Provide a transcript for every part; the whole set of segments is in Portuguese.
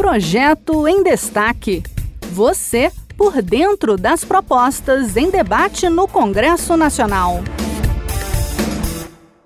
Projeto em Destaque. Você por dentro das propostas em debate no Congresso Nacional.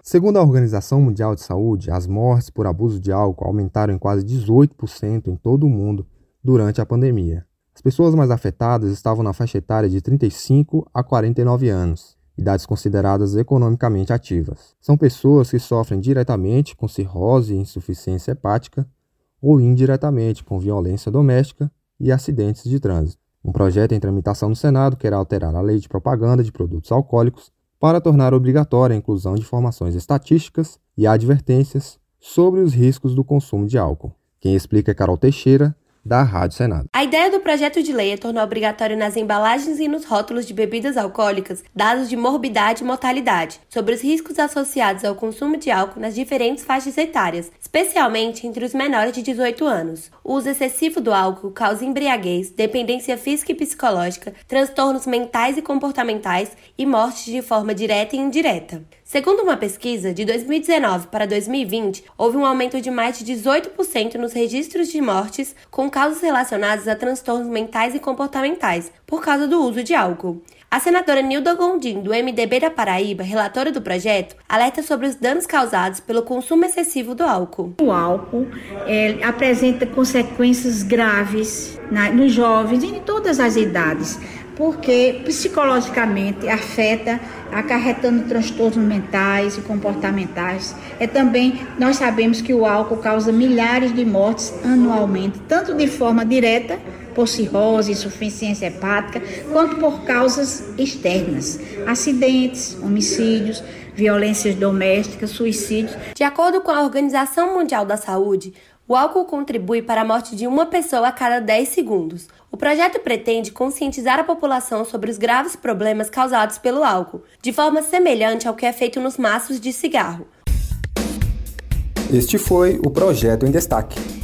Segundo a Organização Mundial de Saúde, as mortes por abuso de álcool aumentaram em quase 18% em todo o mundo durante a pandemia. As pessoas mais afetadas estavam na faixa etária de 35 a 49 anos, idades consideradas economicamente ativas. São pessoas que sofrem diretamente com cirrose e insuficiência hepática ou indiretamente com violência doméstica e acidentes de trânsito. Um projeto em tramitação no Senado quer alterar a lei de propaganda de produtos alcoólicos para tornar obrigatória a inclusão de informações estatísticas e advertências sobre os riscos do consumo de álcool. Quem explica é Carol Teixeira, da Rádio Senado. A ideia do projeto de lei é tornar obrigatório nas embalagens e nos rótulos de bebidas alcoólicas dados de morbidade e mortalidade sobre os riscos associados ao consumo de álcool nas diferentes faixas etárias, especialmente entre os menores de 18 anos. O uso excessivo do álcool causa embriaguez, dependência física e psicológica, transtornos mentais e comportamentais e mortes de forma direta e indireta. Segundo uma pesquisa, de 2019 para 2020, houve um aumento de mais de 18% nos registros de mortes com causas relacionadas a transtornos mentais e comportamentais por causa do uso de álcool. A senadora Nilda Gondim, do MDB da Paraíba, relatora do projeto, alerta sobre os danos causados pelo consumo excessivo do álcool. O álcool é, apresenta consequências graves nos jovens e em todas as idades, porque psicologicamente afeta, acarretando transtornos mentais e comportamentais. É também, nós sabemos que o álcool causa milhares de mortes anualmente, tanto de forma direta, por cirrose, insuficiência hepática, quanto por causas externas, acidentes, homicídios, violências domésticas, suicídios. De acordo com a Organização Mundial da Saúde, o álcool contribui para a morte de uma pessoa a cada 10 segundos. O projeto pretende conscientizar a população sobre os graves problemas causados pelo álcool, de forma semelhante ao que é feito nos maços de cigarro. Este foi o projeto em destaque.